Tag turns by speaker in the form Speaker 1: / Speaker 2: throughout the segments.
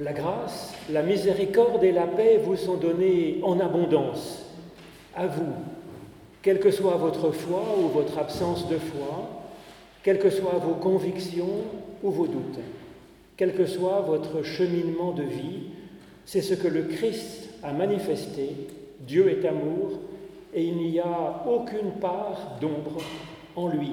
Speaker 1: La grâce, la miséricorde et la paix vous sont données en abondance. À vous, quelle que soit votre foi ou votre absence de foi, quelles que soient vos convictions ou vos doutes, quel que soit votre cheminement de vie, c'est ce que le Christ a manifesté. Dieu est amour et il n'y a aucune part d'ombre en lui.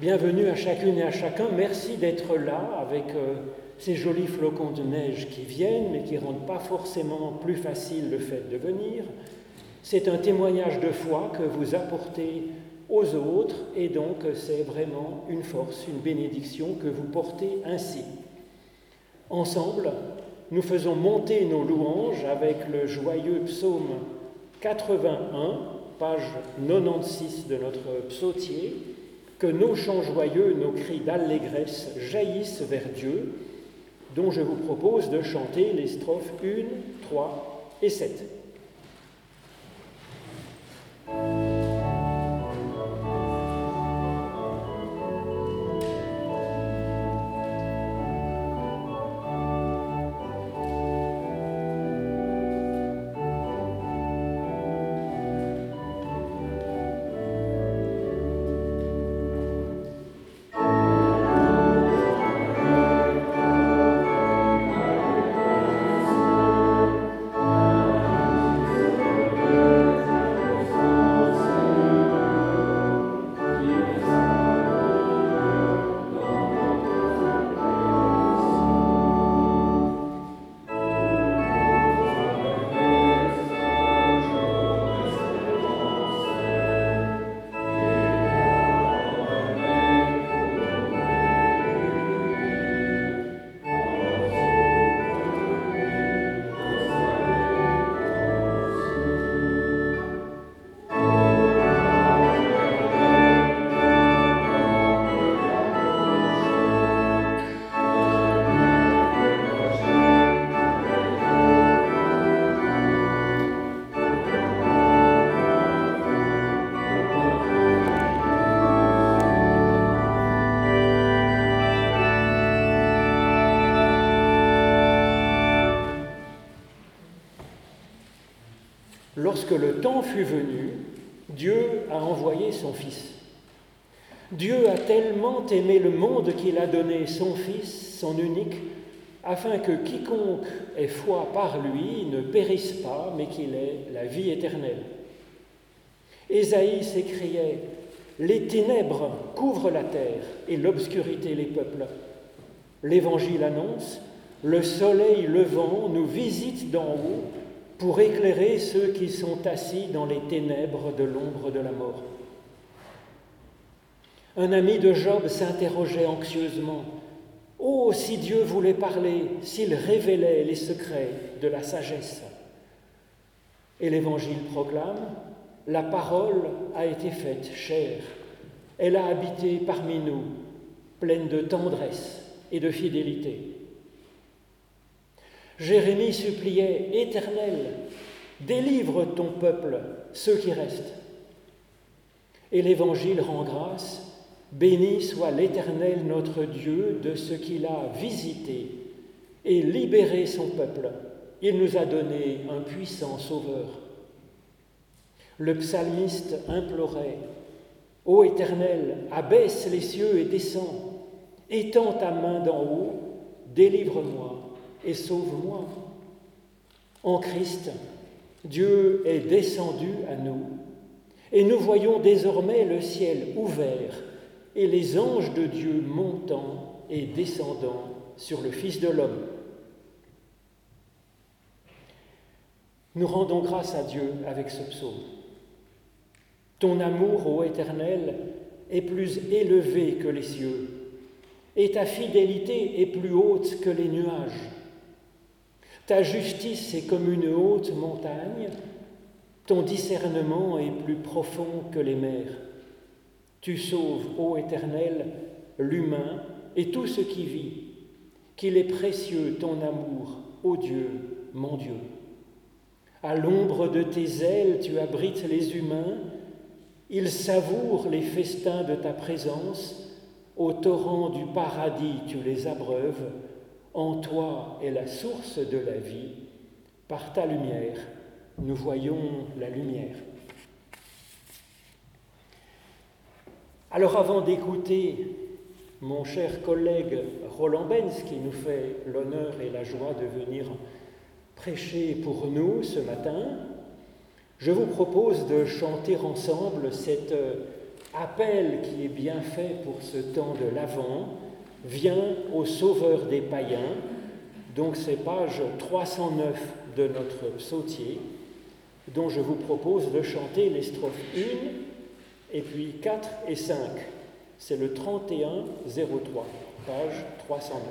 Speaker 1: Bienvenue à chacune et à chacun. Merci d'être là avec euh, ces jolis flocons de neige qui viennent, mais qui ne rendent pas forcément plus facile le fait de venir. C'est un témoignage de foi que vous apportez aux autres et donc c'est vraiment une force, une bénédiction que vous portez ainsi. Ensemble, nous faisons monter nos louanges avec le joyeux psaume 81, page 96 de notre psautier, que nos chants joyeux, nos cris d'allégresse jaillissent vers Dieu dont je vous propose de chanter les strophes 1, 3 et 7. Lorsque le temps fut venu, Dieu a envoyé son Fils. Dieu a tellement aimé le monde qu'il a donné son Fils, son unique, afin que quiconque ait foi par lui ne périsse pas, mais qu'il ait la vie éternelle. Ésaïe s'écriait Les ténèbres couvrent la terre et l'obscurité les peuples. L'Évangile annonce Le soleil levant nous visite d'en haut pour éclairer ceux qui sont assis dans les ténèbres de l'ombre de la mort. Un ami de Job s'interrogeait anxieusement. Oh, si Dieu voulait parler, s'il révélait les secrets de la sagesse. Et l'Évangile proclame, la parole a été faite chère, elle a habité parmi nous, pleine de tendresse et de fidélité. Jérémie suppliait, Éternel, délivre ton peuple, ceux qui restent. Et l'Évangile rend grâce, béni soit l'Éternel notre Dieu de ce qu'il a visité et libéré son peuple. Il nous a donné un puissant sauveur. Le psalmiste implorait, Ô Éternel, abaisse les cieux et descends, étends ta main d'en haut, délivre-moi et sauve-moi. En Christ, Dieu est descendu à nous et nous voyons désormais le ciel ouvert et les anges de Dieu montant et descendant sur le Fils de l'homme. Nous rendons grâce à Dieu avec ce psaume. Ton amour, ô Éternel, est plus élevé que les cieux, et ta fidélité est plus haute que les nuages. Ta justice est comme une haute montagne, ton discernement est plus profond que les mers. Tu sauves, ô Éternel, l'humain et tout ce qui vit, qu'il est précieux ton amour, ô Dieu, mon Dieu. À l'ombre de tes ailes, tu abrites les humains, ils savourent les festins de ta présence, au torrent du paradis tu les abreuves, En toi est la source de la vie. Par ta lumière, nous voyons la lumière. Alors avant d'écouter mon cher collègue Roland Benz, qui nous fait l'honneur et la joie de venir prêcher pour nous ce matin, je vous propose de chanter ensemble cet euh, appel qui est bien fait pour ce temps de l'Avent, Viens au Sauveur des païens, donc c'est page 309 de notre psautier, dont je vous propose de chanter les strophes 1 et puis 4 et 5. C'est le 3103, page 309.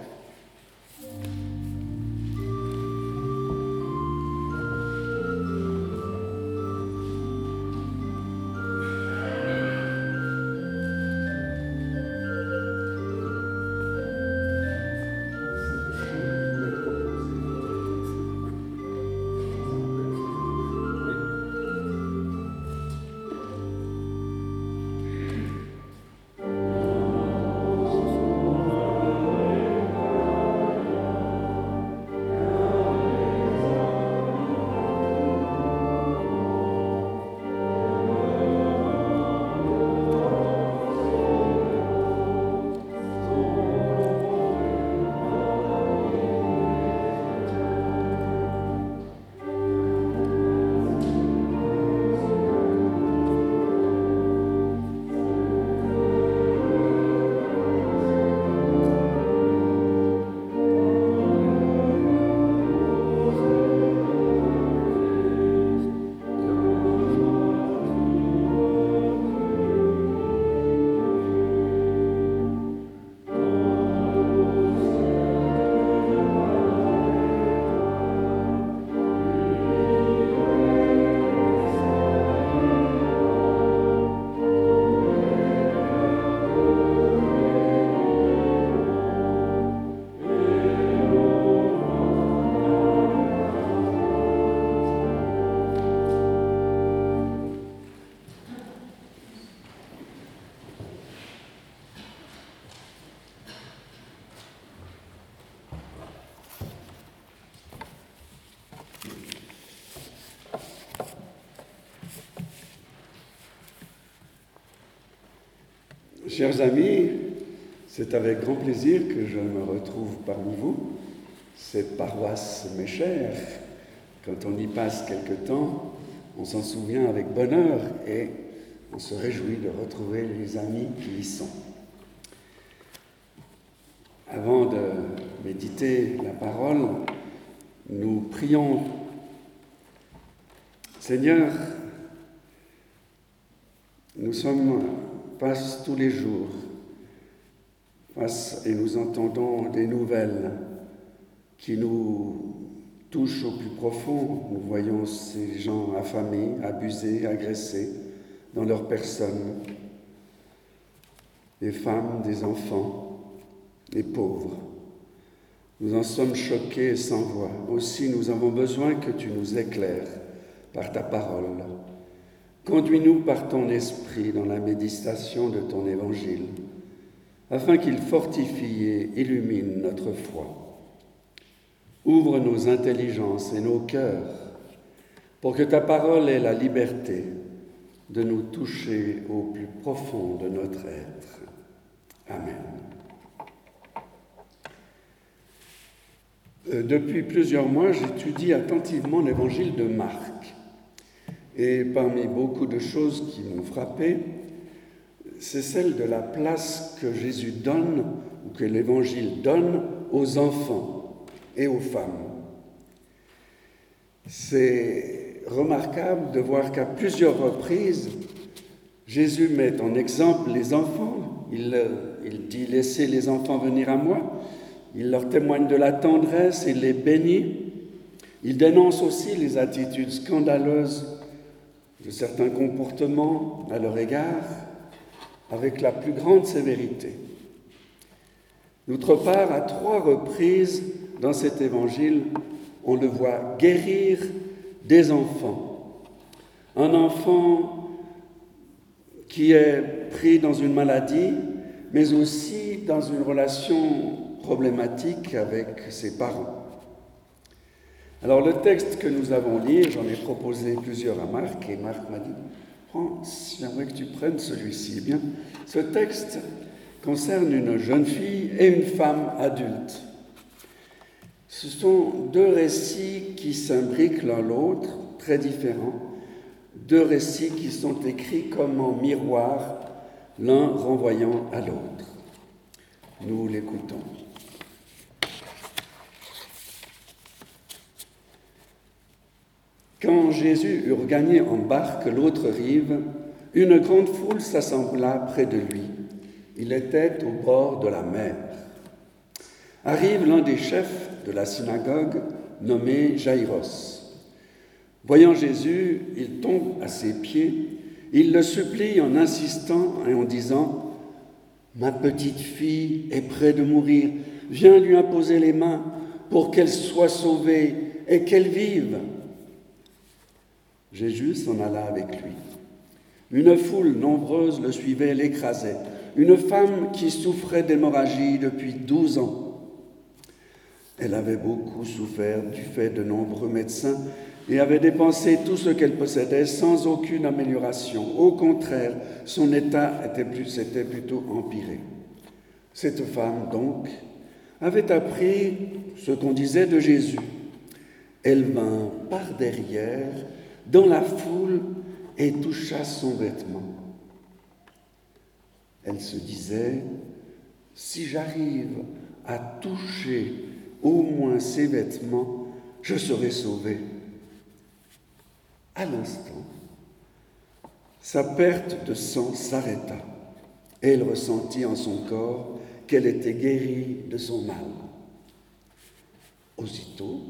Speaker 2: Chers amis, c'est avec grand plaisir que je me retrouve parmi vous. Cette paroisse m'est chère. Quand on y passe quelque temps, on s'en souvient avec bonheur et on se réjouit de retrouver les amis qui y sont. Avant de méditer la parole, nous prions Seigneur, nous sommes passe tous les jours, passe et nous entendons des nouvelles qui nous touchent au plus profond. Nous voyons ces gens affamés, abusés, agressés dans leur personne, des femmes, des enfants, des pauvres. Nous en sommes choqués sans voix. Aussi, nous avons besoin que tu nous éclaires par ta parole Conduis-nous par ton esprit dans la méditation de ton évangile, afin qu'il fortifie et illumine notre foi. Ouvre nos intelligences et nos cœurs pour que ta parole ait la liberté de nous toucher au plus profond de notre être. Amen. Euh, depuis plusieurs mois, j'étudie attentivement l'évangile de Marc. Et parmi beaucoup de choses qui m'ont frappé, c'est celle de la place que Jésus donne, ou que l'Évangile donne aux enfants et aux femmes. C'est remarquable de voir qu'à plusieurs reprises, Jésus met en exemple les enfants. Il, il, dit Laissez les enfants venir à moi. Il leur témoigne de la tendresse, il les bénit. Il dénonce aussi les attitudes scandaleuses de certains comportements à leur égard avec la plus grande sévérité. D'autre part, à trois reprises dans cet évangile, on le voit guérir des enfants. Un enfant qui est pris dans une maladie, mais aussi dans une relation problématique avec ses parents. Alors le texte que nous avons lu, j'en ai proposé plusieurs à Marc, et Marc m'a dit, France, j'aimerais que tu prennes celui-ci. Eh bien, ce texte concerne une jeune fille et une femme adulte. Ce sont deux récits qui s'imbriquent l'un l'autre, très différents, deux récits qui sont écrits comme en miroir, l'un renvoyant à l'autre. Nous l'écoutons. Quand Jésus eut regagné en barque l'autre rive, une grande foule s'assembla près de lui. Il était au bord de la mer. Arrive l'un des chefs de la synagogue, nommé Jaïros. Voyant Jésus, il tombe à ses pieds, il le supplie en insistant et en disant, Ma petite fille est près de mourir, viens lui imposer les mains pour qu'elle soit sauvée et qu'elle vive. Jésus s'en alla avec lui. Une foule nombreuse le suivait, l'écrasait. Une femme qui souffrait d'hémorragie depuis douze ans. Elle avait beaucoup souffert du fait de nombreux médecins et avait dépensé tout ce qu'elle possédait sans aucune amélioration. Au contraire, son état était plus, s'était plutôt empiré. Cette femme, donc, avait appris ce qu'on disait de Jésus. Elle vint par derrière dans la foule et toucha son vêtement. Elle se disait, si j'arrive à toucher au moins ses vêtements, je serai sauvée. À l'instant, sa perte de sang s'arrêta et elle ressentit en son corps qu'elle était guérie de son mal. Aussitôt,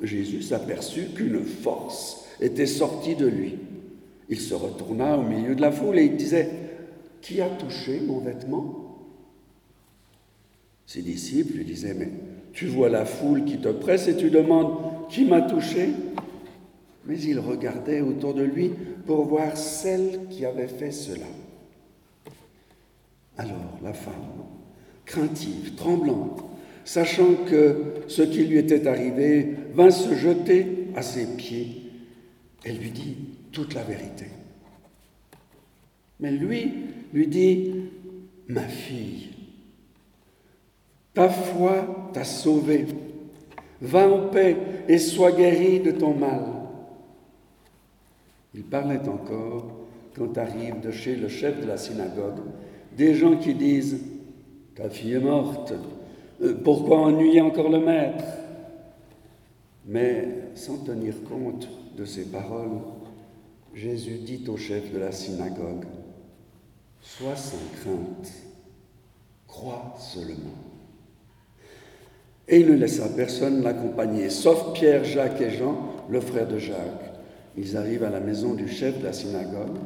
Speaker 2: Jésus s'aperçut qu'une force était sorti de lui. Il se retourna au milieu de la foule et il disait, Qui a touché mon vêtement? Ses disciples lui disaient, Mais tu vois la foule qui te presse et tu demandes, Qui m'a touché? Mais il regardait autour de lui pour voir celle qui avait fait cela. Alors la femme, craintive, tremblante, sachant que ce qui lui était arrivé, vint se jeter à ses pieds elle lui dit toute la vérité. Mais lui lui dit, ma fille, ta foi t'a sauvée. Va en paix et sois guérie de ton mal. Il parlait encore quand arrivent de chez le chef de la synagogue des gens qui disent Ta fille est morte, euh, pourquoi ennuyer encore le maître? Mais sans tenir compte de ces paroles, Jésus dit au chef de la synagogue, Sois sans crainte, crois seulement. Et il ne laissa personne l'accompagner, sauf Pierre, Jacques et Jean, le frère de Jacques. Ils arrivent à la maison du chef de la synagogue.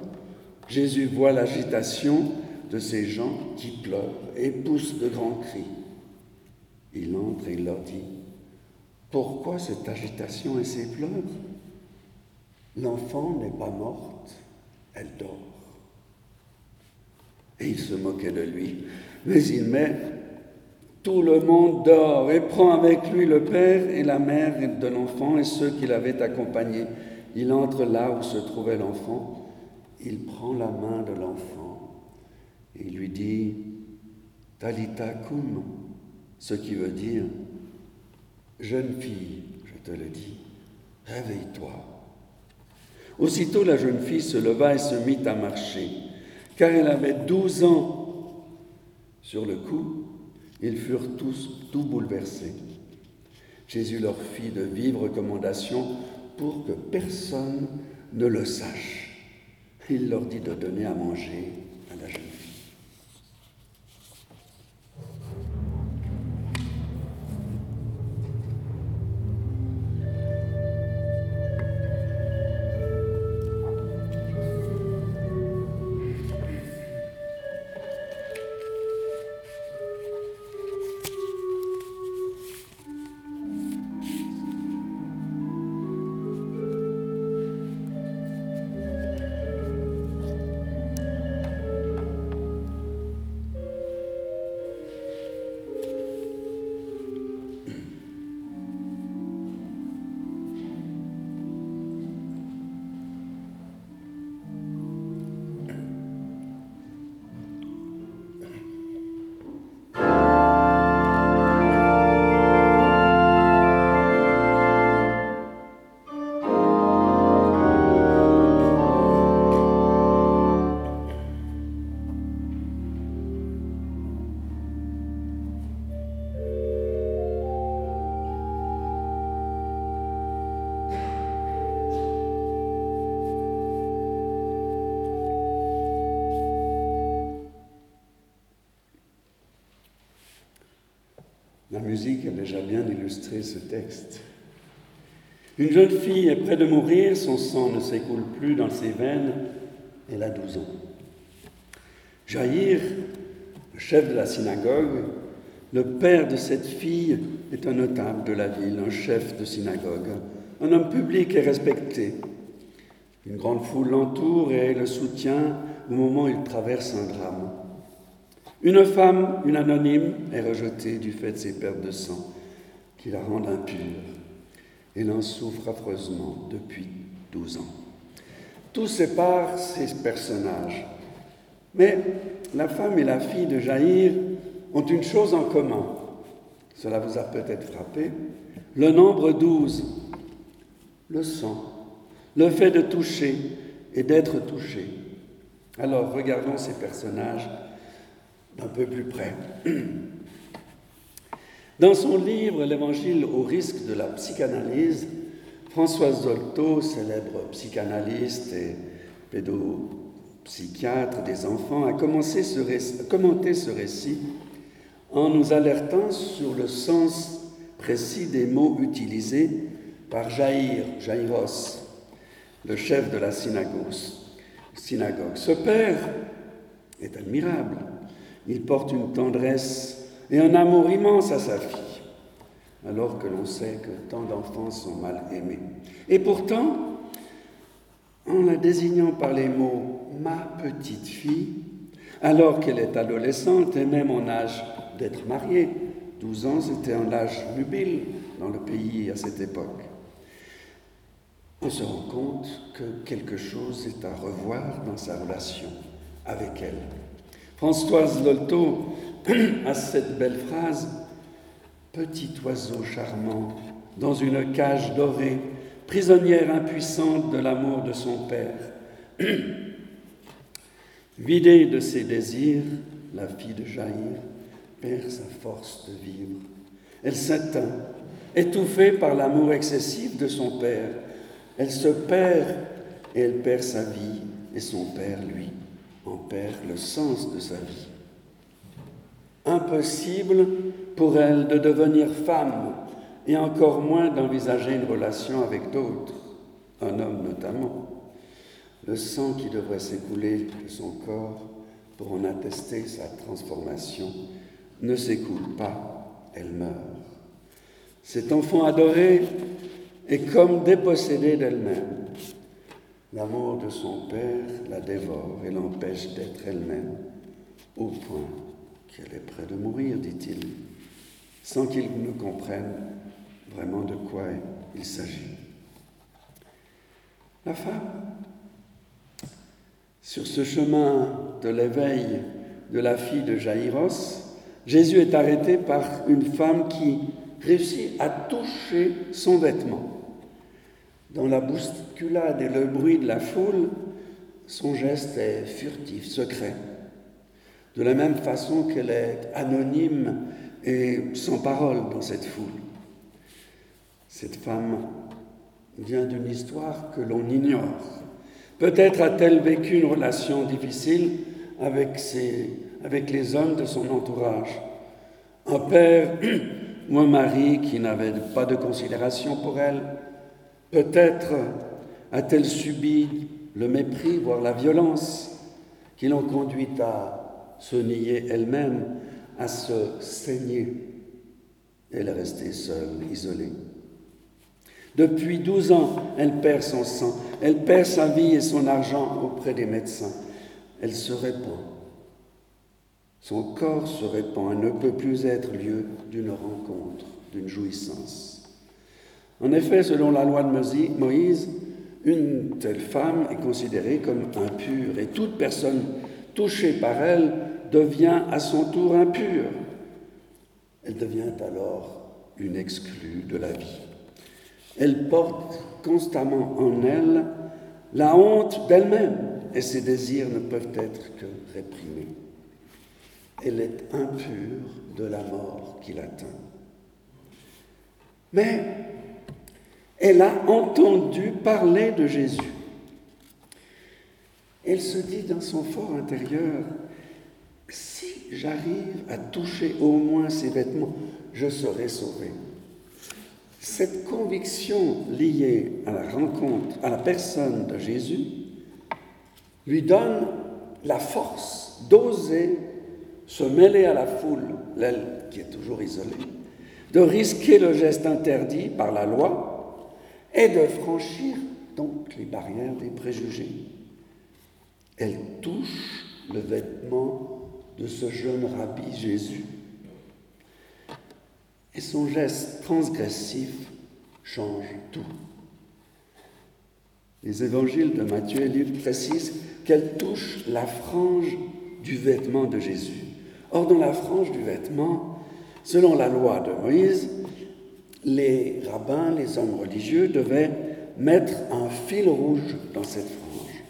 Speaker 2: Jésus voit l'agitation de ces gens qui pleurent et poussent de grands cris. Il entre et il leur dit, Pourquoi cette agitation et ces pleurs? L'enfant n'est pas morte, elle dort. Et il se moquait de lui. Mais il met tout le monde dort et prend avec lui le père et la mère de l'enfant et ceux qui l'avaient accompagné. Il entre là où se trouvait l'enfant. Il prend la main de l'enfant et lui dit Talita cum, ce qui veut dire Jeune fille, je te le dis, réveille-toi. Aussitôt la jeune fille se leva et se mit à marcher, car elle avait douze ans. Sur le coup, ils furent tous tout bouleversés. Jésus leur fit de vives recommandations pour que personne ne le sache. Il leur dit de donner à manger musique a déjà bien illustré ce texte. Une jeune fille est près de mourir, son sang ne s'écoule plus dans ses veines, elle a 12 ans. Jaïr, le chef de la synagogue, le père de cette fille, est un notable de la ville, un chef de synagogue, un homme public et respecté. Une grande foule l'entoure et le soutient au moment où il traverse un drame. Une femme, une anonyme, est rejetée du fait de ses pertes de sang qui la rendent impure. Elle en souffre affreusement depuis 12 ans. Tout sépare ces personnages. Mais la femme et la fille de Jaïr ont une chose en commun. Cela vous a peut-être frappé. Le nombre 12, le sang, le fait de toucher et d'être touché. Alors regardons ces personnages d'un peu plus près. Dans son livre L'Évangile au risque de la psychanalyse, Françoise Zolto, célèbre psychanalyste et pédopsychiatre des enfants, a commencé ce commenté ce récit en nous alertant sur le sens précis des mots utilisés par Jaïr, Jaïros, le chef de la synagogue. Ce père est admirable. Il porte une tendresse et un amour immense à sa fille, alors que l'on sait que tant d'enfants sont mal aimés. Et pourtant, en la désignant par les mots ma petite fille, alors qu'elle est adolescente et même en âge d'être mariée, 12 ans c'était un âge nubile dans le pays à cette époque, on se rend compte que quelque chose est à revoir dans sa relation avec elle. Françoise Lolto a cette belle phrase Petit oiseau charmant, dans une cage dorée, prisonnière impuissante de l'amour de son père. Vidée de ses désirs, la fille de Jaïr perd sa force de vivre. Elle s'éteint, étouffée par l'amour excessif de son père. Elle se perd et elle perd sa vie, et son père, lui, en perd le sens de sa vie. Impossible pour elle de devenir femme et encore moins d'envisager une relation avec d'autres, un homme notamment. Le sang qui devrait s'écouler de son corps pour en attester sa transformation ne s'écoule pas, elle meurt. Cet enfant adoré est comme dépossédé d'elle-même. L'amour de son père la dévore et l'empêche d'être elle-même, au point qu'elle est près de mourir, dit-il, sans qu'il ne comprenne vraiment de quoi il s'agit. La femme, sur ce chemin de l'éveil de la fille de Jaïros, Jésus est arrêté par une femme qui réussit à toucher son vêtement. Dans la bousculade et le bruit de la foule, son geste est furtif, secret. De la même façon qu'elle est anonyme et sans parole dans cette foule. Cette femme vient d'une histoire que l'on ignore. Peut-être a-t-elle vécu une relation difficile avec, avec les hommes de son entourage. Un père ou un mari qui n'avait pas de considération pour elle. Peut-être a-t-elle subi le mépris, voire la violence, qui l'ont conduite à se nier elle-même, à se saigner. Elle est restée seule, isolée. Depuis 12 ans, elle perd son sang, elle perd sa vie et son argent auprès des médecins. Elle se répand. Son corps se répand et ne peut plus être lieu d'une rencontre, d'une jouissance. En effet, selon la loi de Moïse, une telle femme est considérée comme impure et toute personne touchée par elle devient à son tour impure. Elle devient alors une exclue de la vie. Elle porte constamment en elle la honte d'elle-même et ses désirs ne peuvent être que réprimés. Elle est impure de la mort qui l'atteint. Mais elle a entendu parler de Jésus. Elle se dit dans son fort intérieur, si j'arrive à toucher au moins ses vêtements, je serai sauvé. Cette conviction liée à la rencontre, à la personne de Jésus, lui donne la force d'oser se mêler à la foule, l'aile qui est toujours isolée, de risquer le geste interdit par la loi et de franchir donc les barrières des préjugés. Elle touche le vêtement de ce jeune rabbi Jésus. Et son geste transgressif change tout. Les évangiles de Matthieu et Luc précisent qu'elle touche la frange du vêtement de Jésus. Or, dans la frange du vêtement, selon la loi de Moïse, les rabbins, les hommes religieux devaient mettre un fil rouge dans cette frange,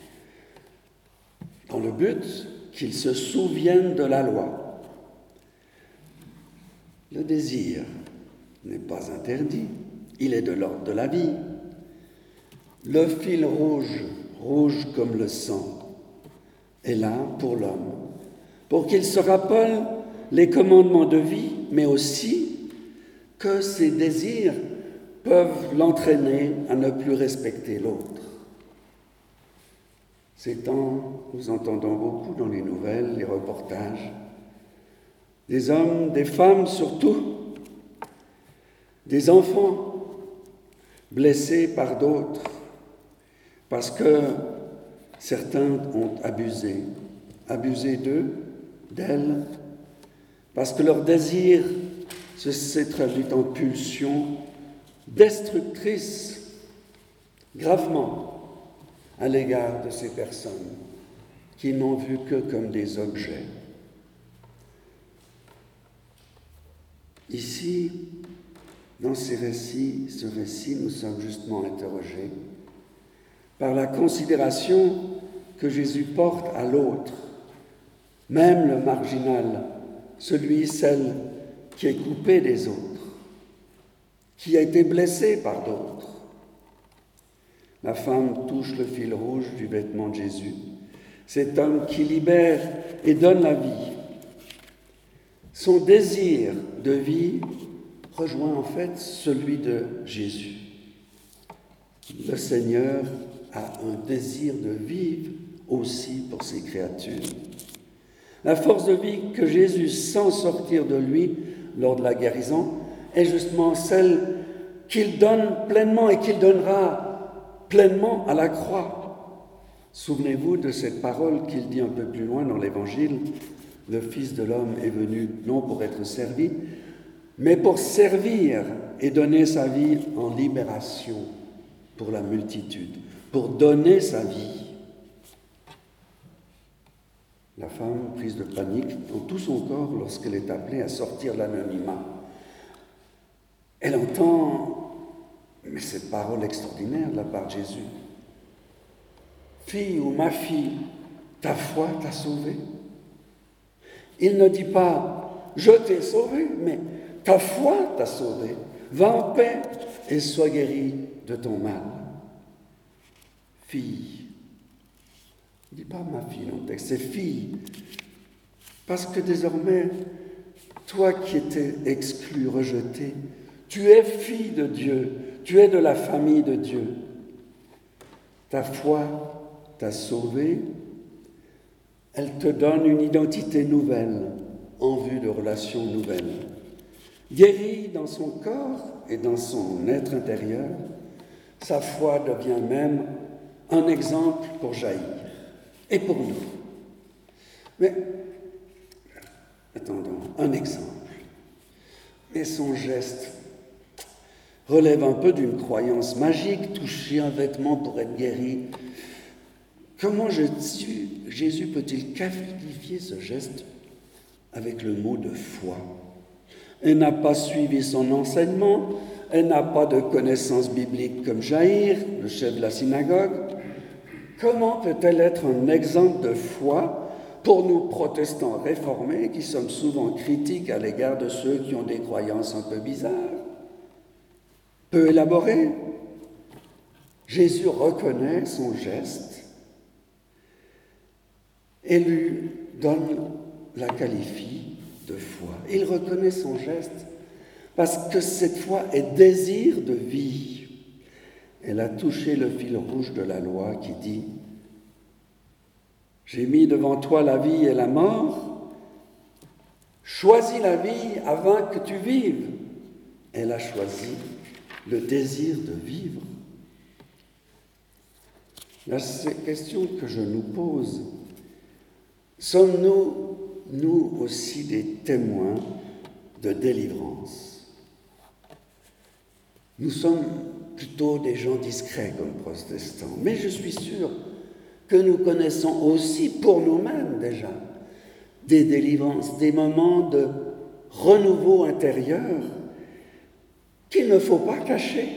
Speaker 2: dans le but qu'ils se souviennent de la loi. Le désir n'est pas interdit, il est de l'ordre de la vie. Le fil rouge, rouge comme le sang, est là pour l'homme, pour qu'il se rappelle les commandements de vie, mais aussi que ses désirs peuvent l'entraîner à ne plus respecter l'autre. Ces temps, nous entendons beaucoup dans les nouvelles, les reportages, des hommes, des femmes surtout, des enfants blessés par d'autres, parce que certains ont abusé, abusé d'eux, d'elles, parce que leur désir s'est traduit en pulsion destructrice, gravement, à l'égard de ces personnes qui n'ont vu que comme des objets. Ici, dans ces récits, ce récit, nous sommes justement interrogés par la considération que Jésus porte à l'autre, même le marginal, celui, celle qui est coupé des autres, qui a été blessé par d'autres. La femme touche le fil rouge du vêtement de Jésus. Cet homme qui libère et donne la vie. Son désir de vie rejoint en fait celui de Jésus. Le Seigneur a un désir de vivre aussi pour ses créatures. La force de vie que Jésus sent sortir de lui lors de la guérison est justement celle qu'il donne pleinement et qu'il donnera pleinement à la croix. Souvenez-vous de cette parole qu'il dit un peu plus loin dans l'Évangile. Le Fils de l'homme est venu non pour être servi, mais pour servir et donner sa vie en libération pour la multitude, pour donner sa vie. La femme, prise de panique dans tout son corps lorsqu'elle est appelée à sortir l'anonymat, elle entend mais cette parole extraordinaire de la part de Jésus. Fille ou ma fille, ta foi t'a sauvé. Il ne dit pas je t'ai sauvé, mais ta foi t'a sauvé. Va en paix et sois guéri de ton mal. Fille. Il dit pas ma fille dans texte, c'est fille. Parce que désormais, toi qui étais exclu, rejeté, tu es fille de Dieu, tu es de la famille de Dieu. Ta foi t'a sauvé, elle te donne une identité nouvelle en vue de relations nouvelles. Guérie dans son corps et dans son être intérieur, sa foi devient même un exemple pour jaillir et pour nous. Mais, attendons, un exemple. Mais son geste relève un peu d'une croyance magique, toucher un vêtement pour être guéri. Comment Jésus peut-il qualifier ce geste avec le mot de foi? Elle n'a pas suivi son enseignement, elle n'a pas de connaissances bibliques comme Jaïr, le chef de la synagogue. Comment peut-elle être un exemple de foi pour nous protestants réformés qui sommes souvent critiques à l'égard de ceux qui ont des croyances un peu bizarres? Peu élaboré. Jésus reconnaît son geste et lui donne la qualifie de foi. Il reconnaît son geste parce que cette foi est désir de vie. Elle a touché le fil rouge de la loi qui dit J'ai mis devant toi la vie et la mort, choisis la vie avant que tu vives. Elle a choisi le désir de vivre. La question que je nous pose, sommes-nous, nous aussi, des témoins de délivrance? Nous sommes plutôt des gens discrets comme protestants, mais je suis sûr que nous connaissons aussi pour nous-mêmes déjà des délivrances, des moments de renouveau intérieur qu'il ne faut pas cacher.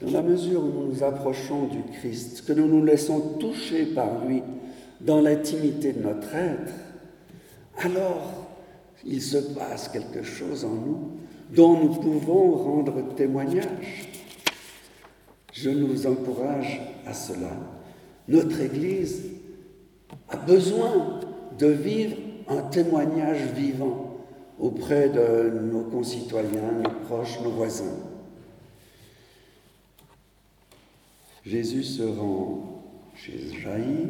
Speaker 2: Dans la mesure où nous nous approchons du Christ, que nous nous laissons toucher par lui dans l'intimité de notre être, alors il se passe quelque chose en nous dont nous pouvons rendre témoignage. Je nous encourage à cela. Notre Église a besoin de vivre un témoignage vivant auprès de nos concitoyens, nos proches, nos voisins. Jésus se rend chez Jaïr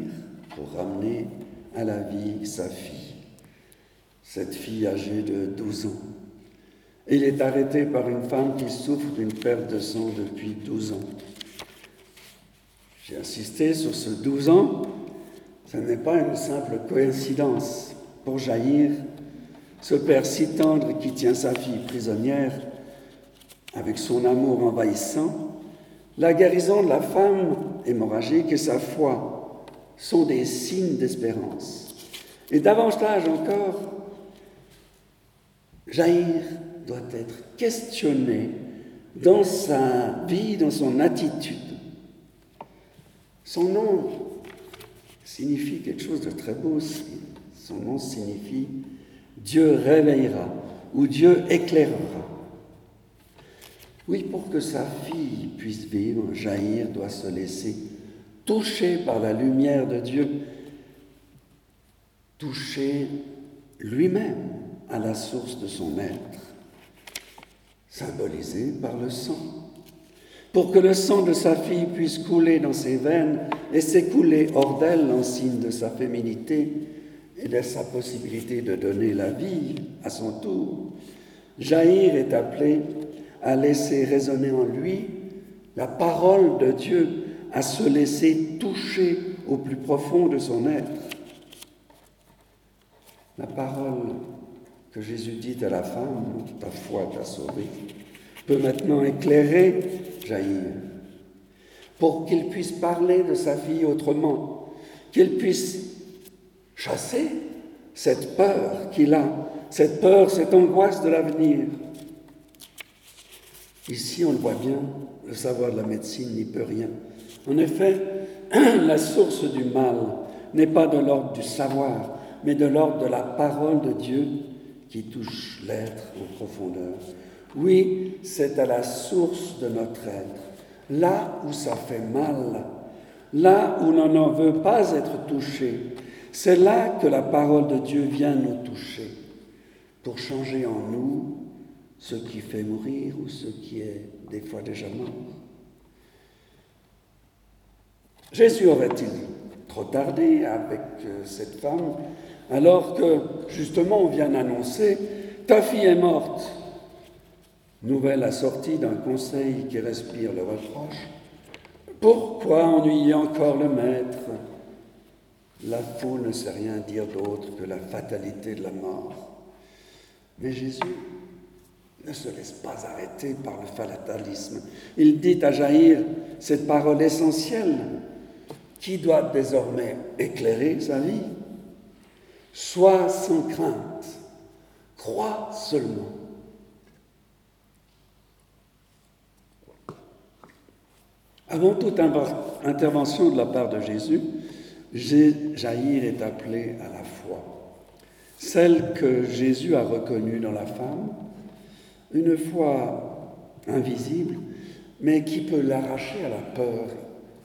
Speaker 2: pour ramener à la vie sa fille, cette fille âgée de 12 ans. Il est arrêté par une femme qui souffre d'une perte de sang depuis 12 ans. J'ai insisté sur ce 12 ans, ce n'est pas une simple coïncidence. Pour Jaïr, ce père si tendre qui tient sa fille prisonnière avec son amour envahissant, la guérison de la femme hémorragique et sa foi sont des signes d'espérance. Et davantage encore, Jaïr doit être questionné dans sa vie, dans son attitude. Son nom signifie quelque chose de très beau. Son nom signifie Dieu réveillera ou Dieu éclairera. Oui, pour que sa fille puisse vivre, Jaïr doit se laisser toucher par la lumière de Dieu, toucher lui-même à la source de son être, symbolisé par le sang. Pour que le sang de sa fille puisse couler dans ses veines et s'écouler hors d'elle en signe de sa féminité, et de sa possibilité de donner la vie à son tour, Jaïr est appelé à laisser résonner en lui la parole de Dieu, à se laisser toucher au plus profond de son être. La parole que Jésus dit à la femme, ta foi t'a sauvé, peut maintenant éclairer Jaïr, pour qu'il puisse parler de sa fille autrement, qu'il puisse chasser cette peur qu'il a, cette peur, cette angoisse de l'avenir. Ici, on le voit bien, le savoir de la médecine n'y peut rien. En effet, la source du mal n'est pas de l'ordre du savoir, mais de l'ordre de la parole de Dieu qui touche l'être en profondeur. Oui, c'est à la source de notre être, là où ça fait mal, là où l'on n'en veut pas être touché, c'est là que la parole de Dieu vient nous toucher pour changer en nous ce qui fait mourir ou ce qui est des fois déjà mort. Jésus aurait-il trop tardé avec euh, cette femme alors que justement on vient d'annoncer ta fille est morte Nouvelle assortie d'un conseil qui respire le reproche. Pourquoi ennuyer encore le maître? La foule ne sait rien dire d'autre que la fatalité de la mort. Mais Jésus ne se laisse pas arrêter par le fatalisme. Il dit à Jaïr cette parole essentielle qui doit désormais éclairer sa vie. Sois sans crainte, crois seulement. Avant toute intervention de la part de Jésus, Jaïr est appelé à la foi, celle que Jésus a reconnue dans la femme, une foi invisible, mais qui peut l'arracher à la peur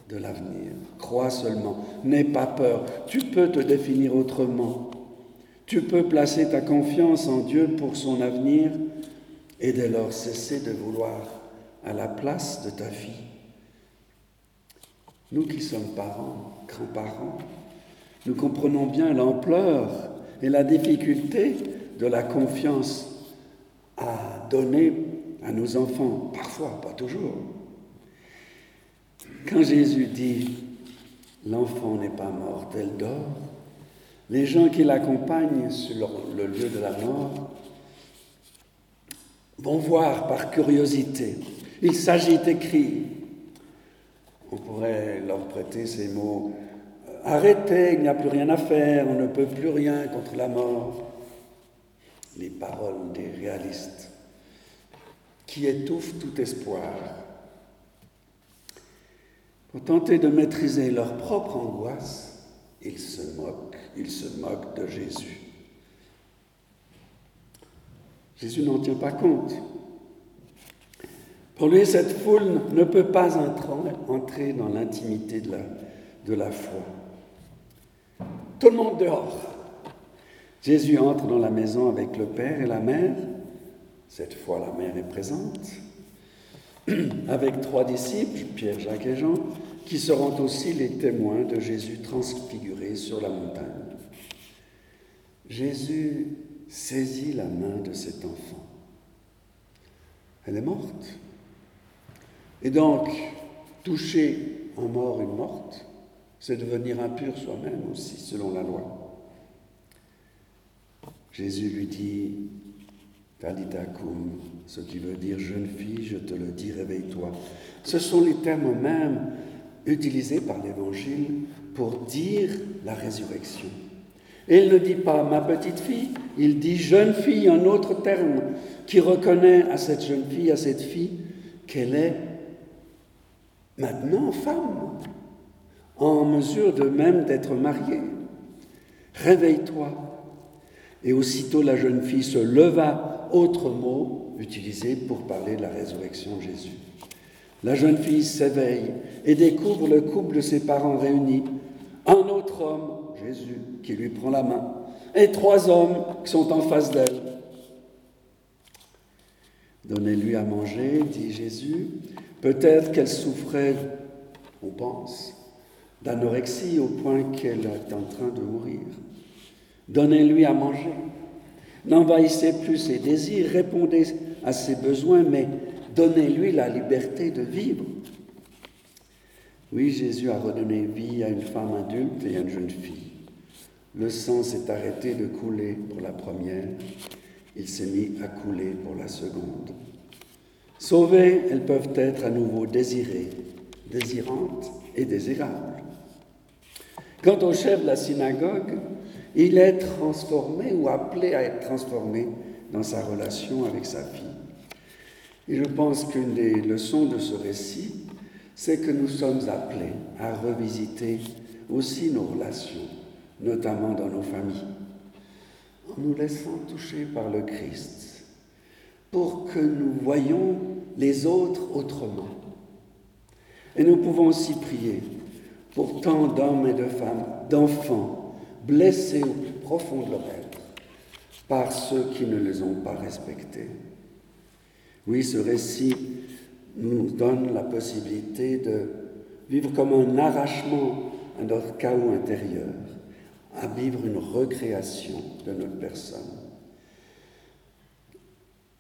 Speaker 2: de l'avenir. Crois seulement, n'aie pas peur, tu peux te définir autrement. Tu peux placer ta confiance en Dieu pour son avenir et dès lors cesser de vouloir à la place de ta fille. Nous qui sommes parents, grands-parents, nous comprenons bien l'ampleur et la difficulté de la confiance à donner à nos enfants, parfois, pas toujours. Quand Jésus dit L'enfant n'est pas mort, elle dort, les gens qui l'accompagnent sur le lieu de la mort vont voir par curiosité. Il s'agit d'écrire. On pourrait leur prêter ces mots Arrêtez, il n'y a plus rien à faire, on ne peut plus rien contre la mort. Les paroles des réalistes qui étouffent tout espoir. Pour tenter de maîtriser leur propre angoisse, ils se moquent, ils se moquent de Jésus. Jésus n'en tient pas compte. Pour lui, cette foule ne peut pas entrer dans l'intimité de la foi. Tout le monde dehors. Jésus entre dans la maison avec le Père et la Mère. Cette fois, la Mère est présente. Avec trois disciples, Pierre, Jacques et Jean, qui seront aussi les témoins de Jésus transfiguré sur la montagne. Jésus saisit la main de cet enfant. Elle est morte. Et donc, toucher un mort, une morte, c'est devenir impur soi-même aussi, selon la loi. Jésus lui dit, Talita ce qui veut dire jeune fille, je te le dis, réveille-toi. Ce sont les termes mêmes utilisés par l'Évangile pour dire la résurrection. Et il ne dit pas ma petite fille, il dit jeune fille, un autre terme qui reconnaît à cette jeune fille, à cette fille, qu'elle est maintenant femme, en mesure de même d'être mariée. Réveille-toi. Et aussitôt la jeune fille se leva, autre mot utilisé pour parler de la résurrection de Jésus. La jeune fille s'éveille et découvre le couple de ses parents réunis, un autre homme, Jésus, qui lui prend la main, et trois hommes qui sont en face d'elle. Donnez-lui à manger, dit Jésus. Peut-être qu'elle souffrait, on pense, d'anorexie au point qu'elle est en train de mourir. Donnez-lui à manger. N'envahissez plus ses désirs, répondez à ses besoins, mais donnez-lui la liberté de vivre. Oui, Jésus a redonné vie à une femme adulte et à une jeune fille. Le sang s'est arrêté de couler pour la première, il s'est mis à couler pour la seconde. Sauvées, elles peuvent être à nouveau désirées, désirantes et désirables. Quant au chef de la synagogue, il est transformé ou appelé à être transformé dans sa relation avec sa fille. Et je pense qu'une des leçons de ce récit, c'est que nous sommes appelés à revisiter aussi nos relations, notamment dans nos familles, en nous laissant toucher par le Christ, pour que nous voyions les autres autrement. Et nous pouvons aussi prier pour tant d'hommes et de femmes, d'enfants, blessés au plus profond de leur être par ceux qui ne les ont pas respectés. Oui, ce récit nous donne la possibilité de vivre comme un arrachement à notre chaos intérieur, à vivre une recréation de notre personne.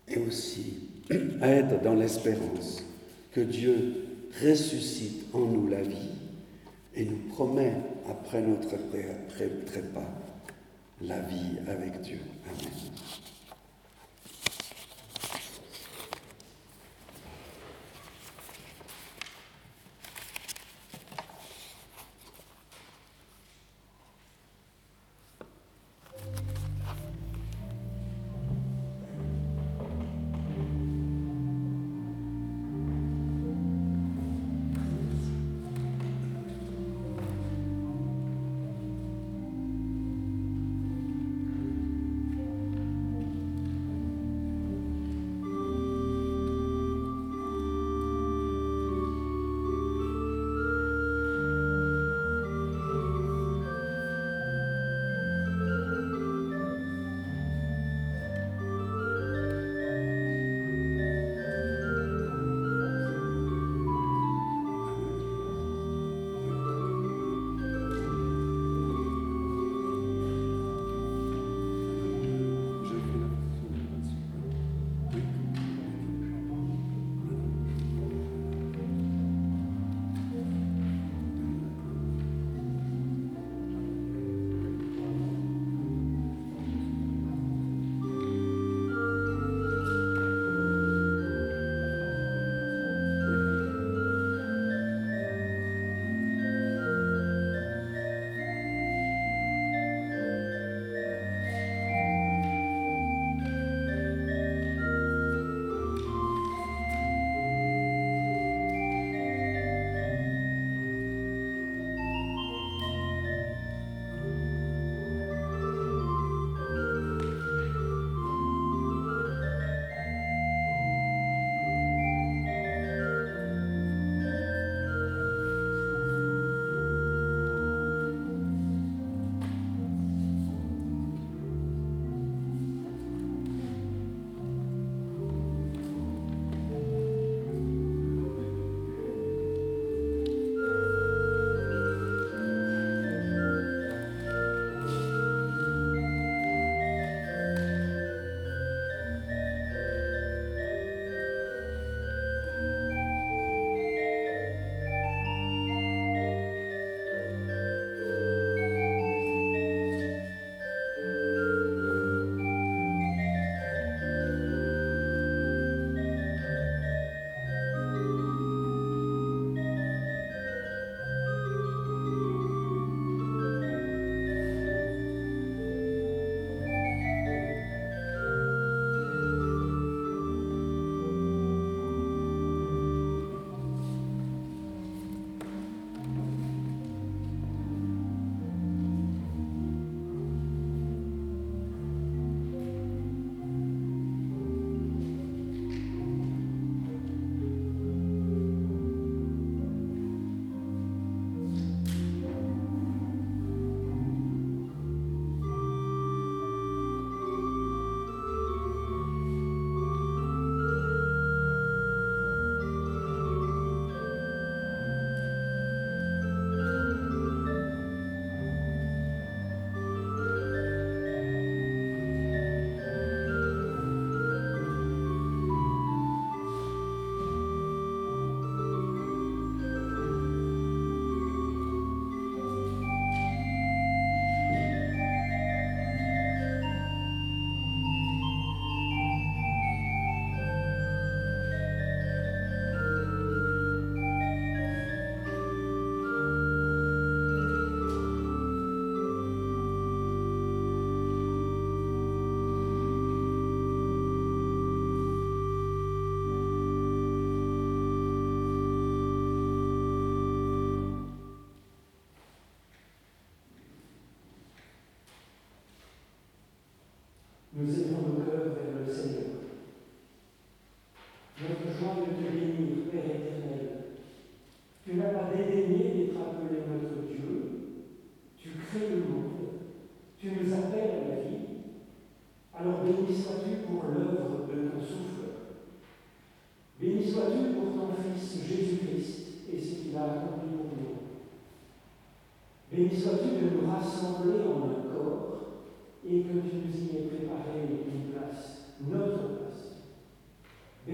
Speaker 2: Et aussi à être dans l'espérance que Dieu ressuscite en nous la vie et nous promet, après notre trépas, la vie avec Dieu. Amen.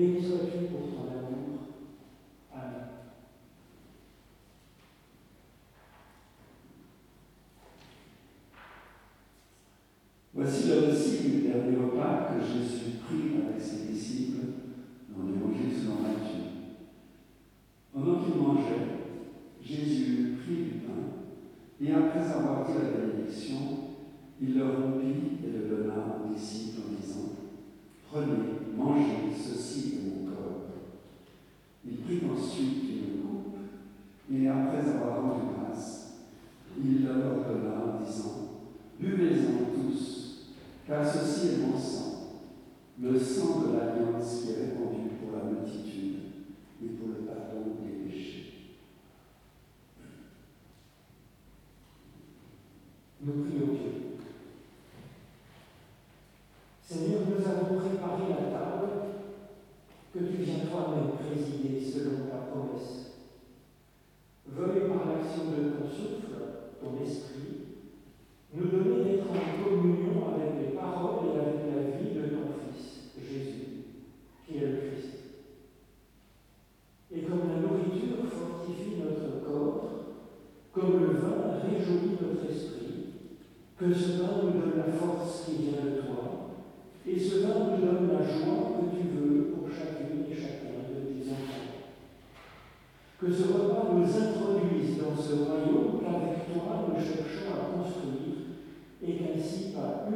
Speaker 1: Béni sois-tu pour ton amour. Amen.
Speaker 2: Voici le récit du dernier repas que Jésus prit avec ses disciples dans l'évangile selon Matthieu. Pendant qu'il mangeait, Jésus prit du pain et après avoir dit la bénédiction, il le rompit et le donna aux disciples en disant Prenez Mangez ceci de mon corps. Il prit ensuite une coupe, et après avoir rendu grâce, il leur donna en disant Buvez-en tous, car ceci est mon sang, le sang de l'alliance qui est répandu pour la multitude et pour le pardon des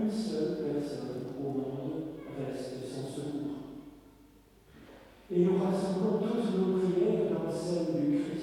Speaker 1: une seule personne au monde reste sans secours. Et nous rassemblons toutes nos prières dans celle du Christ.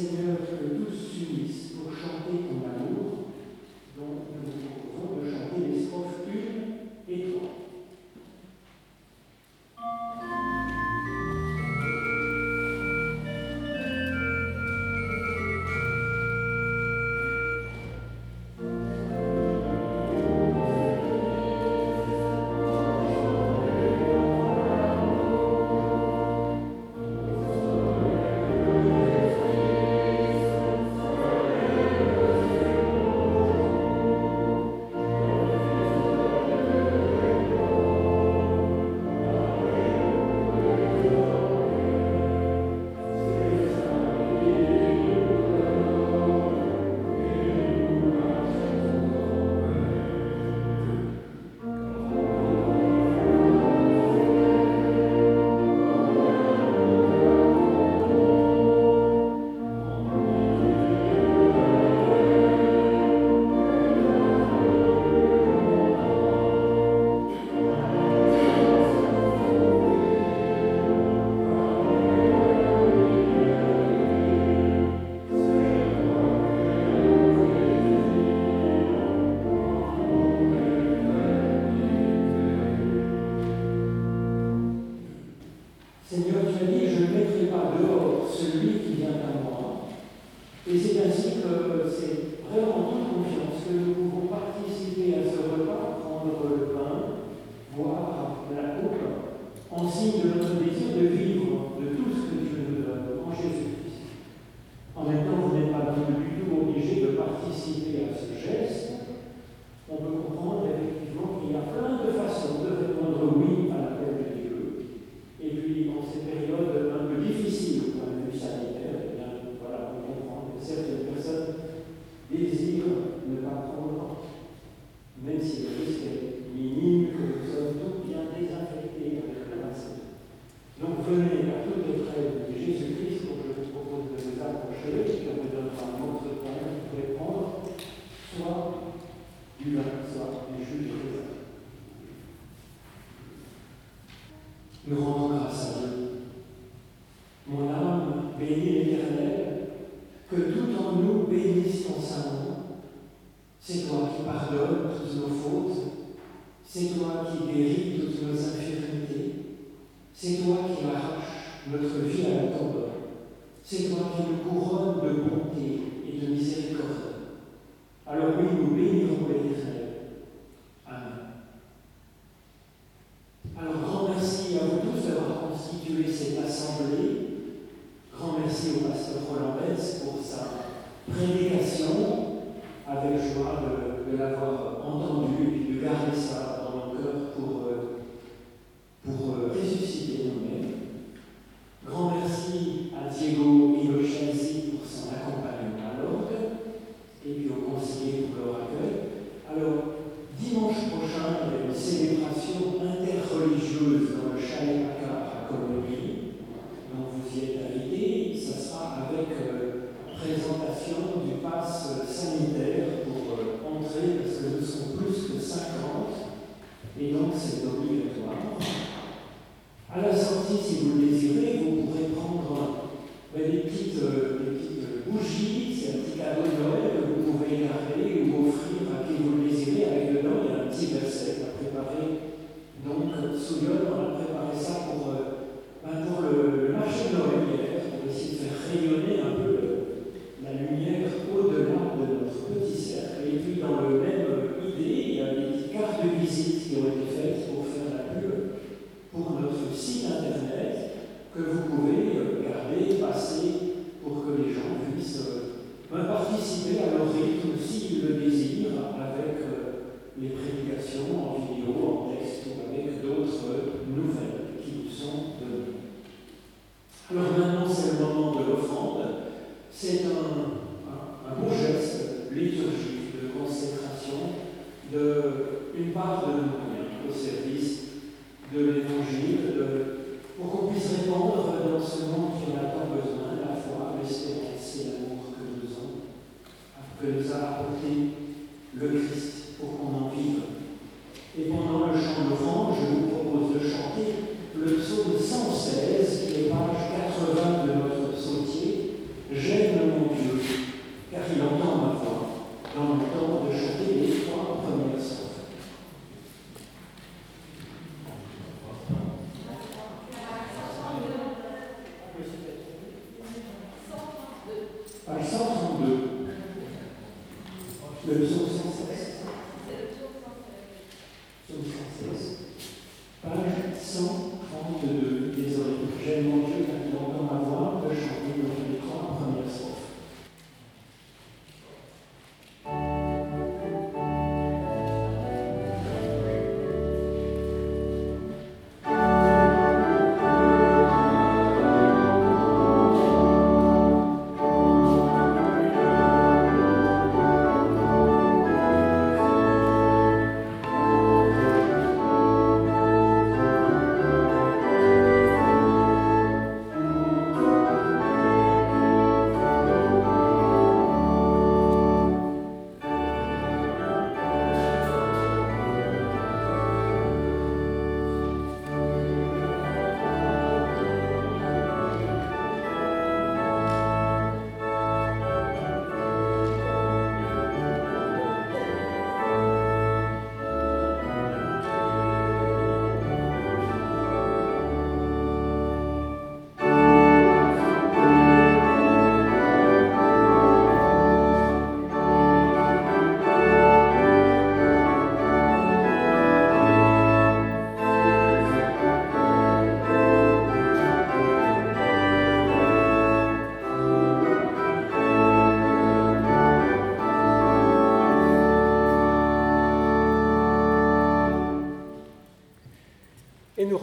Speaker 2: Seigneur,
Speaker 1: que nous
Speaker 3: tous pour chanter
Speaker 1: signe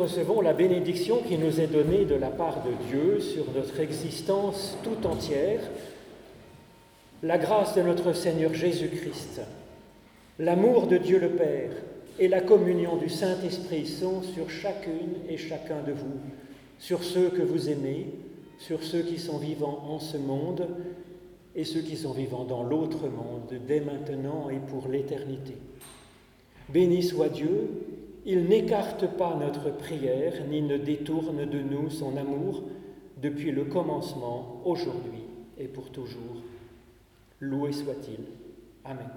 Speaker 1: recevons la bénédiction qui nous est donnée de la part de Dieu sur notre existence tout entière, la grâce de notre Seigneur Jésus-Christ, l'amour de Dieu le Père et la communion du Saint-Esprit sont sur chacune et chacun de vous, sur ceux que vous aimez, sur ceux qui sont vivants en ce monde et ceux qui sont vivants dans l'autre monde, dès maintenant et pour l'éternité. Béni soit Dieu, il n'écarte pas notre prière, ni ne détourne de nous son amour, depuis le commencement, aujourd'hui et pour toujours. Loué soit-il. Amen.